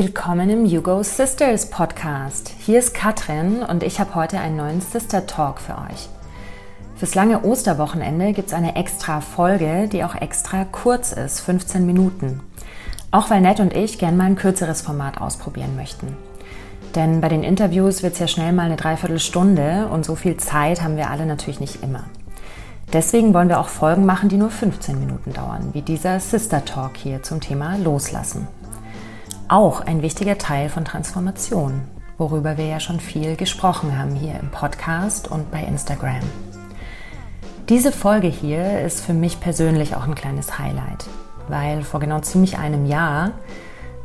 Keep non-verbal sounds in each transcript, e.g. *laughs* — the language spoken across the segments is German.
Willkommen im Hugo Sisters Podcast. Hier ist Katrin und ich habe heute einen neuen Sister Talk für euch. Fürs lange Osterwochenende gibt es eine extra Folge, die auch extra kurz ist, 15 Minuten. Auch weil Ned und ich gern mal ein kürzeres Format ausprobieren möchten. Denn bei den Interviews wird es ja schnell mal eine Dreiviertelstunde und so viel Zeit haben wir alle natürlich nicht immer. Deswegen wollen wir auch Folgen machen, die nur 15 Minuten dauern, wie dieser Sister Talk hier zum Thema Loslassen auch ein wichtiger Teil von Transformation, worüber wir ja schon viel gesprochen haben hier im Podcast und bei Instagram. Diese Folge hier ist für mich persönlich auch ein kleines Highlight, weil vor genau ziemlich einem Jahr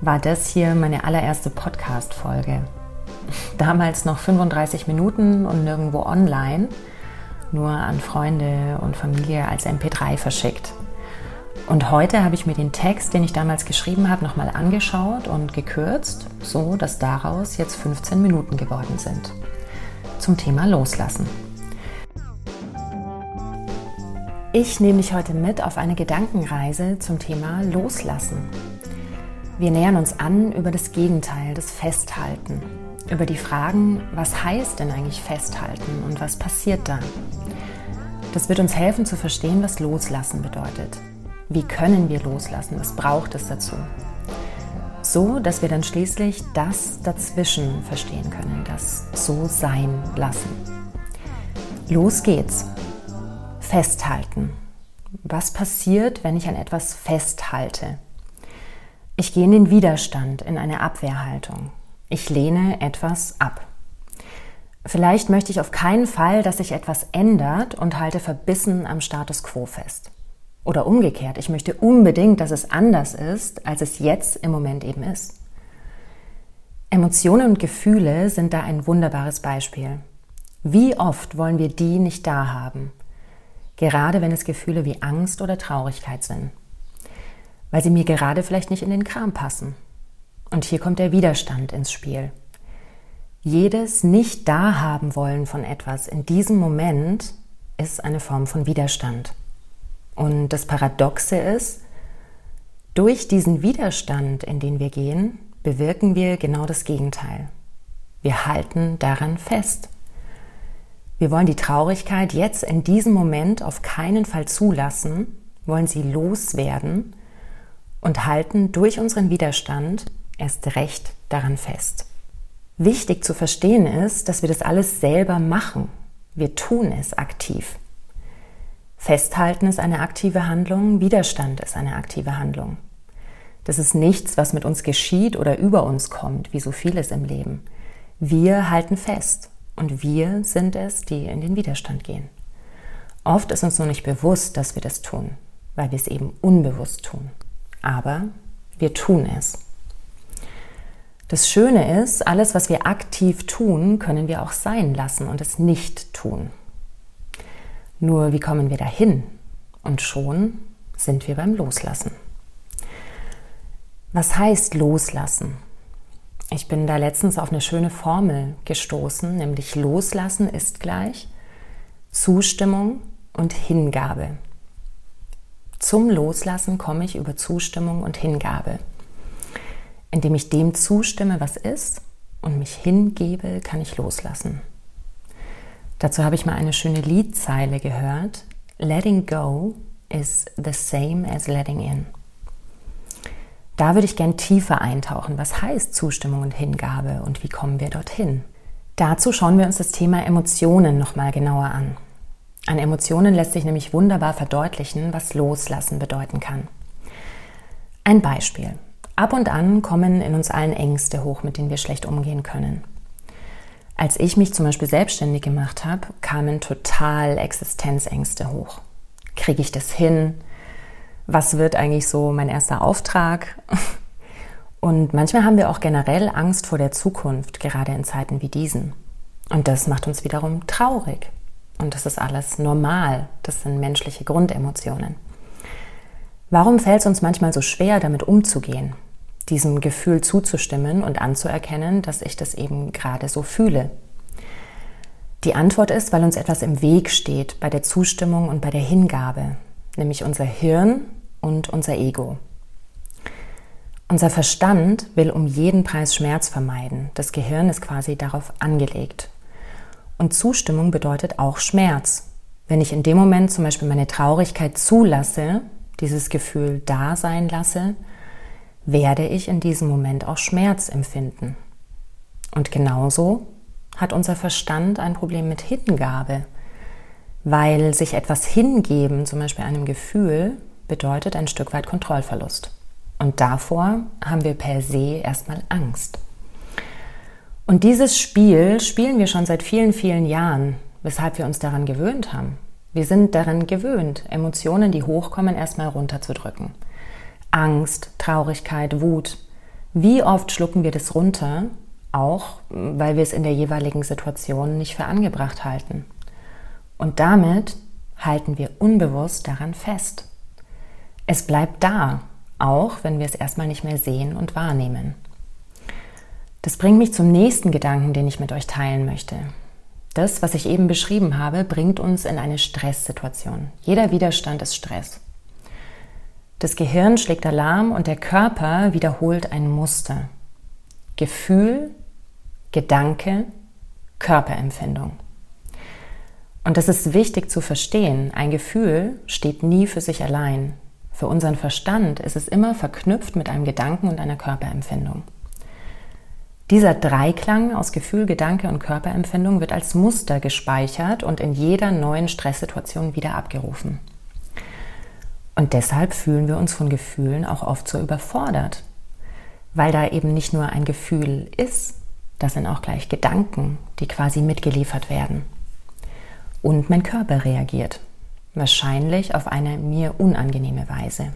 war das hier meine allererste Podcast-Folge. *laughs* Damals noch 35 Minuten und nirgendwo online, nur an Freunde und Familie als MP3 verschickt. Und heute habe ich mir den Text, den ich damals geschrieben habe, nochmal angeschaut und gekürzt, so dass daraus jetzt 15 Minuten geworden sind. Zum Thema Loslassen. Ich nehme dich heute mit auf eine Gedankenreise zum Thema Loslassen. Wir nähern uns an über das Gegenteil, das Festhalten, über die Fragen, was heißt denn eigentlich festhalten und was passiert da? Das wird uns helfen zu verstehen, was Loslassen bedeutet wie können wir loslassen? Was braucht es dazu? So, dass wir dann schließlich das dazwischen verstehen können, das so sein lassen. Los geht's. Festhalten. Was passiert, wenn ich an etwas festhalte? Ich gehe in den Widerstand, in eine Abwehrhaltung. Ich lehne etwas ab. Vielleicht möchte ich auf keinen Fall, dass sich etwas ändert und halte verbissen am Status quo fest. Oder umgekehrt, ich möchte unbedingt, dass es anders ist, als es jetzt im Moment eben ist. Emotionen und Gefühle sind da ein wunderbares Beispiel. Wie oft wollen wir die nicht da haben? Gerade wenn es Gefühle wie Angst oder Traurigkeit sind. Weil sie mir gerade vielleicht nicht in den Kram passen. Und hier kommt der Widerstand ins Spiel. Jedes nicht da haben wollen von etwas in diesem Moment ist eine Form von Widerstand. Und das Paradoxe ist, durch diesen Widerstand, in den wir gehen, bewirken wir genau das Gegenteil. Wir halten daran fest. Wir wollen die Traurigkeit jetzt in diesem Moment auf keinen Fall zulassen, wollen sie loswerden und halten durch unseren Widerstand erst recht daran fest. Wichtig zu verstehen ist, dass wir das alles selber machen. Wir tun es aktiv. Festhalten ist eine aktive Handlung, Widerstand ist eine aktive Handlung. Das ist nichts, was mit uns geschieht oder über uns kommt, wie so vieles im Leben. Wir halten fest und wir sind es, die in den Widerstand gehen. Oft ist uns nur nicht bewusst, dass wir das tun, weil wir es eben unbewusst tun. Aber wir tun es. Das Schöne ist, alles, was wir aktiv tun, können wir auch sein lassen und es nicht tun. Nur wie kommen wir dahin? Und schon sind wir beim Loslassen. Was heißt loslassen? Ich bin da letztens auf eine schöne Formel gestoßen, nämlich loslassen ist gleich Zustimmung und Hingabe. Zum Loslassen komme ich über Zustimmung und Hingabe. Indem ich dem zustimme, was ist, und mich hingebe, kann ich loslassen. Dazu habe ich mal eine schöne Liedzeile gehört. Letting go is the same as letting in. Da würde ich gern tiefer eintauchen. Was heißt Zustimmung und Hingabe und wie kommen wir dorthin? Dazu schauen wir uns das Thema Emotionen nochmal genauer an. An Emotionen lässt sich nämlich wunderbar verdeutlichen, was Loslassen bedeuten kann. Ein Beispiel. Ab und an kommen in uns allen Ängste hoch, mit denen wir schlecht umgehen können. Als ich mich zum Beispiel selbstständig gemacht habe, kamen total Existenzängste hoch. Kriege ich das hin? Was wird eigentlich so mein erster Auftrag? *laughs* Und manchmal haben wir auch generell Angst vor der Zukunft, gerade in Zeiten wie diesen. Und das macht uns wiederum traurig. Und das ist alles normal. Das sind menschliche Grundemotionen. Warum fällt es uns manchmal so schwer, damit umzugehen? Diesem Gefühl zuzustimmen und anzuerkennen, dass ich das eben gerade so fühle. Die Antwort ist, weil uns etwas im Weg steht bei der Zustimmung und bei der Hingabe, nämlich unser Hirn und unser Ego. Unser Verstand will um jeden Preis Schmerz vermeiden. Das Gehirn ist quasi darauf angelegt. Und Zustimmung bedeutet auch Schmerz. Wenn ich in dem Moment zum Beispiel meine Traurigkeit zulasse, dieses Gefühl da sein lasse, werde ich in diesem Moment auch Schmerz empfinden. Und genauso hat unser Verstand ein Problem mit Hingabe, weil sich etwas hingeben, zum Beispiel einem Gefühl, bedeutet ein Stück weit Kontrollverlust. Und davor haben wir per se erstmal Angst. Und dieses Spiel spielen wir schon seit vielen, vielen Jahren, weshalb wir uns daran gewöhnt haben. Wir sind daran gewöhnt, Emotionen, die hochkommen, erstmal runterzudrücken. Angst, Traurigkeit, Wut. Wie oft schlucken wir das runter, auch weil wir es in der jeweiligen Situation nicht für angebracht halten. Und damit halten wir unbewusst daran fest. Es bleibt da, auch wenn wir es erstmal nicht mehr sehen und wahrnehmen. Das bringt mich zum nächsten Gedanken, den ich mit euch teilen möchte. Das, was ich eben beschrieben habe, bringt uns in eine Stresssituation. Jeder Widerstand ist Stress. Das Gehirn schlägt Alarm und der Körper wiederholt ein Muster. Gefühl, Gedanke, Körperempfindung. Und das ist wichtig zu verstehen. Ein Gefühl steht nie für sich allein. Für unseren Verstand ist es immer verknüpft mit einem Gedanken und einer Körperempfindung. Dieser Dreiklang aus Gefühl, Gedanke und Körperempfindung wird als Muster gespeichert und in jeder neuen Stresssituation wieder abgerufen. Und deshalb fühlen wir uns von Gefühlen auch oft so überfordert, weil da eben nicht nur ein Gefühl ist, das sind auch gleich Gedanken, die quasi mitgeliefert werden. Und mein Körper reagiert. Wahrscheinlich auf eine mir unangenehme Weise.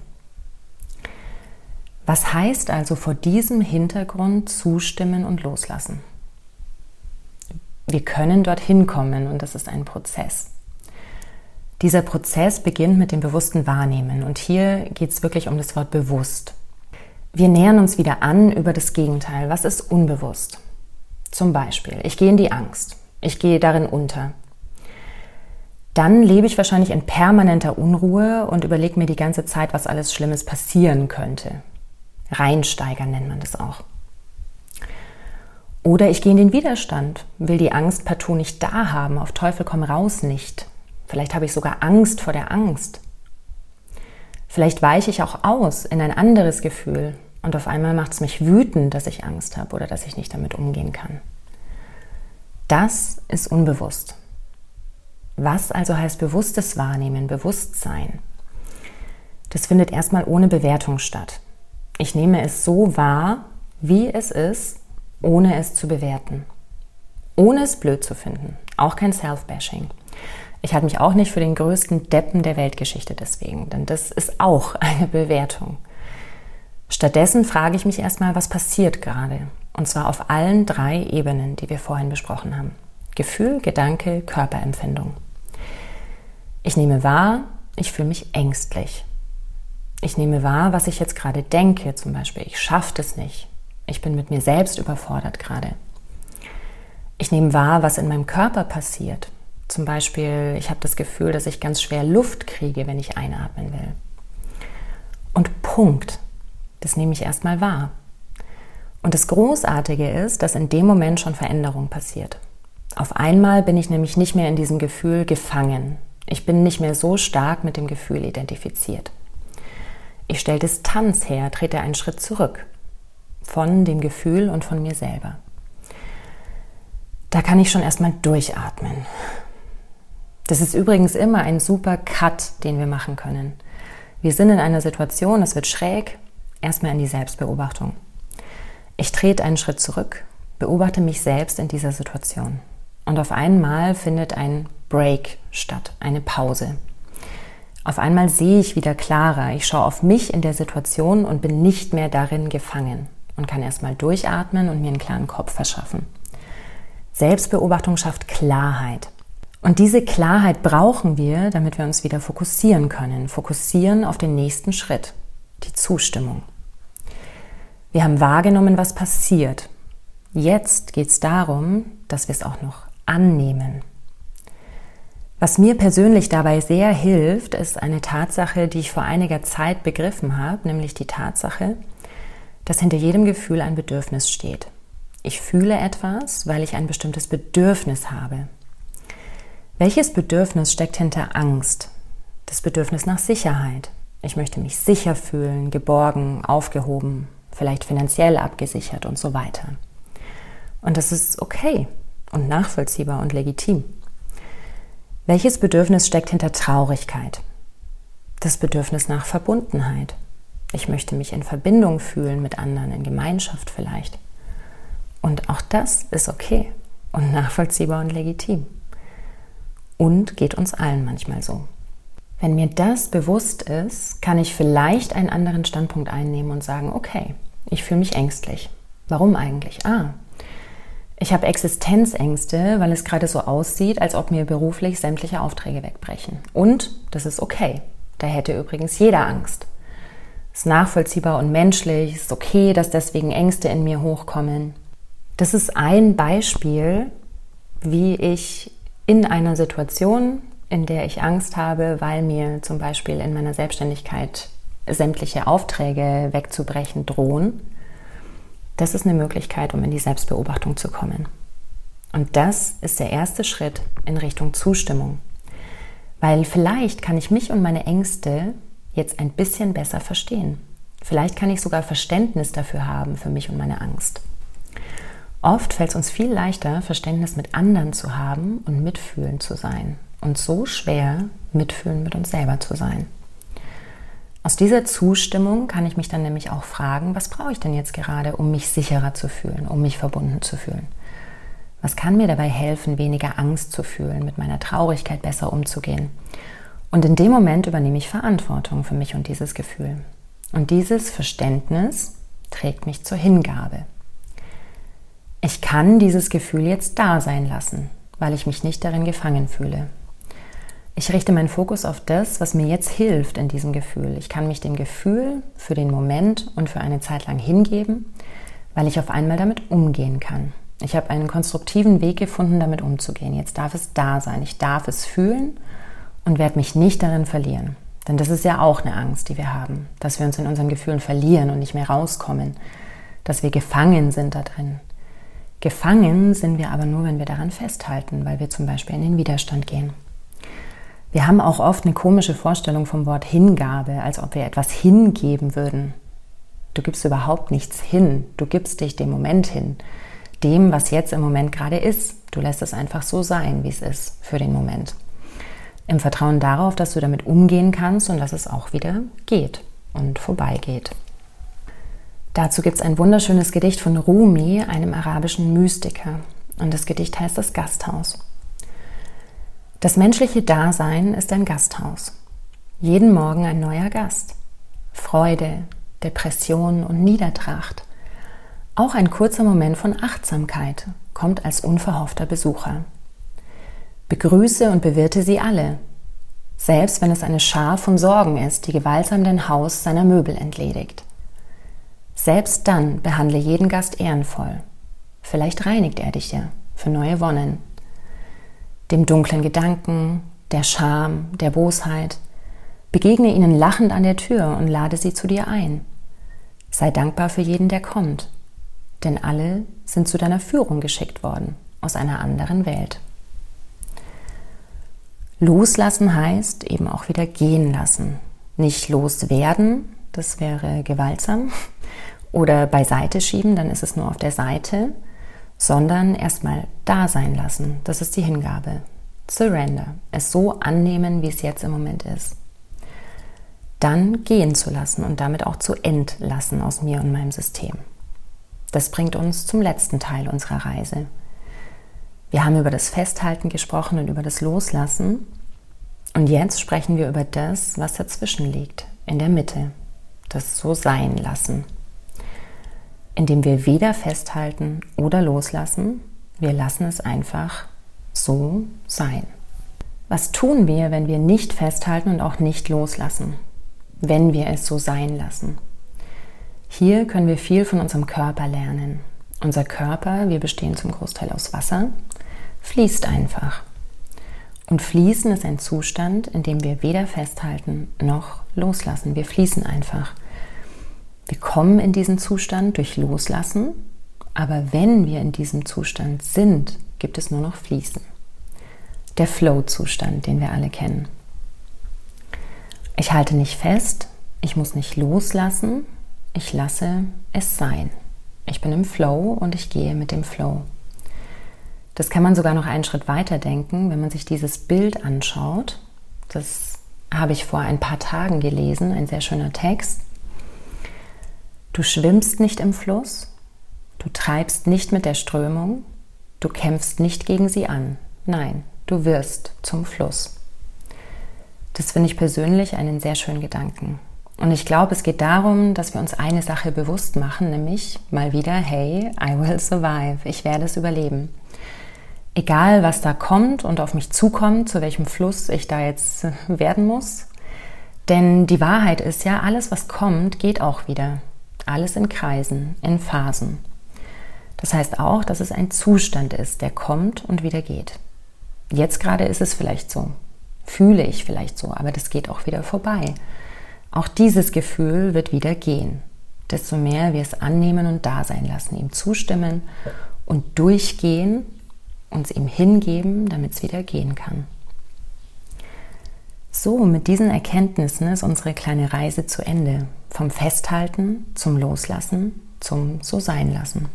Was heißt also vor diesem Hintergrund zustimmen und loslassen? Wir können dorthin kommen und das ist ein Prozess. Dieser Prozess beginnt mit dem bewussten Wahrnehmen und hier geht es wirklich um das Wort bewusst. Wir nähern uns wieder an über das Gegenteil. Was ist unbewusst? Zum Beispiel, ich gehe in die Angst, ich gehe darin unter, dann lebe ich wahrscheinlich in permanenter Unruhe und überlege mir die ganze Zeit, was alles Schlimmes passieren könnte. Reinsteigern nennt man das auch. Oder ich gehe in den Widerstand, will die Angst partout nicht da haben, auf Teufel komm raus nicht. Vielleicht habe ich sogar Angst vor der Angst. Vielleicht weiche ich auch aus in ein anderes Gefühl und auf einmal macht es mich wütend, dass ich Angst habe oder dass ich nicht damit umgehen kann. Das ist unbewusst. Was also heißt bewusstes Wahrnehmen, Bewusstsein? Das findet erstmal ohne Bewertung statt. Ich nehme es so wahr, wie es ist, ohne es zu bewerten. Ohne es blöd zu finden. Auch kein Self-Bashing. Ich halte mich auch nicht für den größten Deppen der Weltgeschichte deswegen, denn das ist auch *laughs* eine Bewertung. Stattdessen frage ich mich erstmal, was passiert gerade? Und zwar auf allen drei Ebenen, die wir vorhin besprochen haben. Gefühl, Gedanke, Körperempfindung. Ich nehme wahr, ich fühle mich ängstlich. Ich nehme wahr, was ich jetzt gerade denke, zum Beispiel, ich schaffe das nicht. Ich bin mit mir selbst überfordert gerade. Ich nehme wahr, was in meinem Körper passiert. Zum Beispiel, ich habe das Gefühl, dass ich ganz schwer Luft kriege, wenn ich einatmen will. Und Punkt. Das nehme ich erstmal wahr. Und das Großartige ist, dass in dem Moment schon Veränderung passiert. Auf einmal bin ich nämlich nicht mehr in diesem Gefühl gefangen. Ich bin nicht mehr so stark mit dem Gefühl identifiziert. Ich stelle Distanz her, trete einen Schritt zurück von dem Gefühl und von mir selber. Da kann ich schon erstmal durchatmen. Das ist übrigens immer ein super Cut, den wir machen können. Wir sind in einer Situation, es wird schräg, erstmal in die Selbstbeobachtung. Ich trete einen Schritt zurück, beobachte mich selbst in dieser Situation. Und auf einmal findet ein Break statt, eine Pause. Auf einmal sehe ich wieder klarer. Ich schaue auf mich in der Situation und bin nicht mehr darin gefangen und kann erstmal durchatmen und mir einen klaren Kopf verschaffen. Selbstbeobachtung schafft Klarheit. Und diese Klarheit brauchen wir, damit wir uns wieder fokussieren können. Fokussieren auf den nächsten Schritt, die Zustimmung. Wir haben wahrgenommen, was passiert. Jetzt geht es darum, dass wir es auch noch annehmen. Was mir persönlich dabei sehr hilft, ist eine Tatsache, die ich vor einiger Zeit begriffen habe, nämlich die Tatsache, dass hinter jedem Gefühl ein Bedürfnis steht. Ich fühle etwas, weil ich ein bestimmtes Bedürfnis habe. Welches Bedürfnis steckt hinter Angst? Das Bedürfnis nach Sicherheit. Ich möchte mich sicher fühlen, geborgen, aufgehoben, vielleicht finanziell abgesichert und so weiter. Und das ist okay und nachvollziehbar und legitim. Welches Bedürfnis steckt hinter Traurigkeit? Das Bedürfnis nach Verbundenheit. Ich möchte mich in Verbindung fühlen mit anderen, in Gemeinschaft vielleicht. Und auch das ist okay und nachvollziehbar und legitim. Und geht uns allen manchmal so. Wenn mir das bewusst ist, kann ich vielleicht einen anderen Standpunkt einnehmen und sagen, okay, ich fühle mich ängstlich. Warum eigentlich? Ah, ich habe Existenzängste, weil es gerade so aussieht, als ob mir beruflich sämtliche Aufträge wegbrechen. Und das ist okay. Da hätte übrigens jeder Angst. Ist nachvollziehbar und menschlich, ist okay, dass deswegen Ängste in mir hochkommen. Das ist ein Beispiel, wie ich in einer Situation, in der ich Angst habe, weil mir zum Beispiel in meiner Selbstständigkeit sämtliche Aufträge wegzubrechen drohen, das ist eine Möglichkeit, um in die Selbstbeobachtung zu kommen. Und das ist der erste Schritt in Richtung Zustimmung. Weil vielleicht kann ich mich und meine Ängste jetzt ein bisschen besser verstehen. Vielleicht kann ich sogar Verständnis dafür haben, für mich und meine Angst. Oft fällt es uns viel leichter, Verständnis mit anderen zu haben und mitfühlend zu sein. Und so schwer, mitfühlend mit uns selber zu sein. Aus dieser Zustimmung kann ich mich dann nämlich auch fragen, was brauche ich denn jetzt gerade, um mich sicherer zu fühlen, um mich verbunden zu fühlen? Was kann mir dabei helfen, weniger Angst zu fühlen, mit meiner Traurigkeit besser umzugehen? Und in dem Moment übernehme ich Verantwortung für mich und dieses Gefühl. Und dieses Verständnis trägt mich zur Hingabe. Ich kann dieses Gefühl jetzt da sein lassen, weil ich mich nicht darin gefangen fühle. Ich richte meinen Fokus auf das, was mir jetzt hilft in diesem Gefühl. Ich kann mich dem Gefühl für den Moment und für eine Zeit lang hingeben, weil ich auf einmal damit umgehen kann. Ich habe einen konstruktiven Weg gefunden, damit umzugehen. Jetzt darf es da sein. Ich darf es fühlen und werde mich nicht darin verlieren. Denn das ist ja auch eine Angst, die wir haben, dass wir uns in unseren Gefühlen verlieren und nicht mehr rauskommen, dass wir gefangen sind da drin. Gefangen sind wir aber nur, wenn wir daran festhalten, weil wir zum Beispiel in den Widerstand gehen. Wir haben auch oft eine komische Vorstellung vom Wort Hingabe, als ob wir etwas hingeben würden. Du gibst überhaupt nichts hin, du gibst dich dem Moment hin, dem, was jetzt im Moment gerade ist. Du lässt es einfach so sein, wie es ist für den Moment. Im Vertrauen darauf, dass du damit umgehen kannst und dass es auch wieder geht und vorbeigeht. Dazu gibt es ein wunderschönes Gedicht von Rumi, einem arabischen Mystiker. Und das Gedicht heißt das Gasthaus. Das menschliche Dasein ist ein Gasthaus. Jeden Morgen ein neuer Gast. Freude, Depression und Niedertracht. Auch ein kurzer Moment von Achtsamkeit kommt als unverhoffter Besucher. Begrüße und bewirte sie alle, selbst wenn es eine Schar von Sorgen ist, die gewaltsam dein Haus seiner Möbel entledigt. Selbst dann behandle jeden Gast ehrenvoll. Vielleicht reinigt er dich ja für neue Wonnen dem dunklen Gedanken, der Scham, der Bosheit. Begegne ihnen lachend an der Tür und lade sie zu dir ein. Sei dankbar für jeden, der kommt, denn alle sind zu deiner Führung geschickt worden aus einer anderen Welt. Loslassen heißt eben auch wieder gehen lassen. Nicht loswerden, das wäre gewaltsam, oder beiseite schieben, dann ist es nur auf der Seite, sondern erstmal da sein lassen. Das ist die Hingabe. Surrender. Es so annehmen, wie es jetzt im Moment ist. Dann gehen zu lassen und damit auch zu entlassen aus mir und meinem System. Das bringt uns zum letzten Teil unserer Reise. Wir haben über das Festhalten gesprochen und über das Loslassen. Und jetzt sprechen wir über das, was dazwischen liegt, in der Mitte. Das so sein lassen indem wir weder festhalten oder loslassen. Wir lassen es einfach so sein. Was tun wir, wenn wir nicht festhalten und auch nicht loslassen? Wenn wir es so sein lassen? Hier können wir viel von unserem Körper lernen. Unser Körper, wir bestehen zum Großteil aus Wasser, fließt einfach. Und fließen ist ein Zustand, in dem wir weder festhalten noch loslassen. Wir fließen einfach. Wir kommen in diesen Zustand durch Loslassen, aber wenn wir in diesem Zustand sind, gibt es nur noch Fließen. Der Flow-Zustand, den wir alle kennen. Ich halte nicht fest, ich muss nicht loslassen, ich lasse es sein. Ich bin im Flow und ich gehe mit dem Flow. Das kann man sogar noch einen Schritt weiter denken, wenn man sich dieses Bild anschaut. Das habe ich vor ein paar Tagen gelesen, ein sehr schöner Text. Du schwimmst nicht im Fluss, du treibst nicht mit der Strömung, du kämpfst nicht gegen sie an. Nein, du wirst zum Fluss. Das finde ich persönlich einen sehr schönen Gedanken. Und ich glaube, es geht darum, dass wir uns eine Sache bewusst machen, nämlich mal wieder, hey, I will survive, ich werde es überleben. Egal, was da kommt und auf mich zukommt, zu welchem Fluss ich da jetzt werden muss. Denn die Wahrheit ist ja, alles, was kommt, geht auch wieder. Alles in Kreisen, in Phasen. Das heißt auch, dass es ein Zustand ist, der kommt und wieder geht. Jetzt gerade ist es vielleicht so, fühle ich vielleicht so, aber das geht auch wieder vorbei. Auch dieses Gefühl wird wieder gehen. Desto mehr wir es annehmen und da sein lassen, ihm zustimmen und durchgehen, uns ihm hingeben, damit es wieder gehen kann. So, mit diesen Erkenntnissen ist unsere kleine Reise zu Ende. Vom Festhalten zum Loslassen, zum So sein lassen.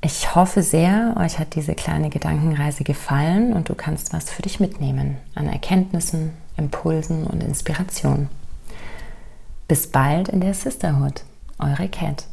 Ich hoffe sehr, euch hat diese kleine Gedankenreise gefallen und du kannst was für dich mitnehmen an Erkenntnissen, Impulsen und Inspiration. Bis bald in der Sisterhood. Eure Cat.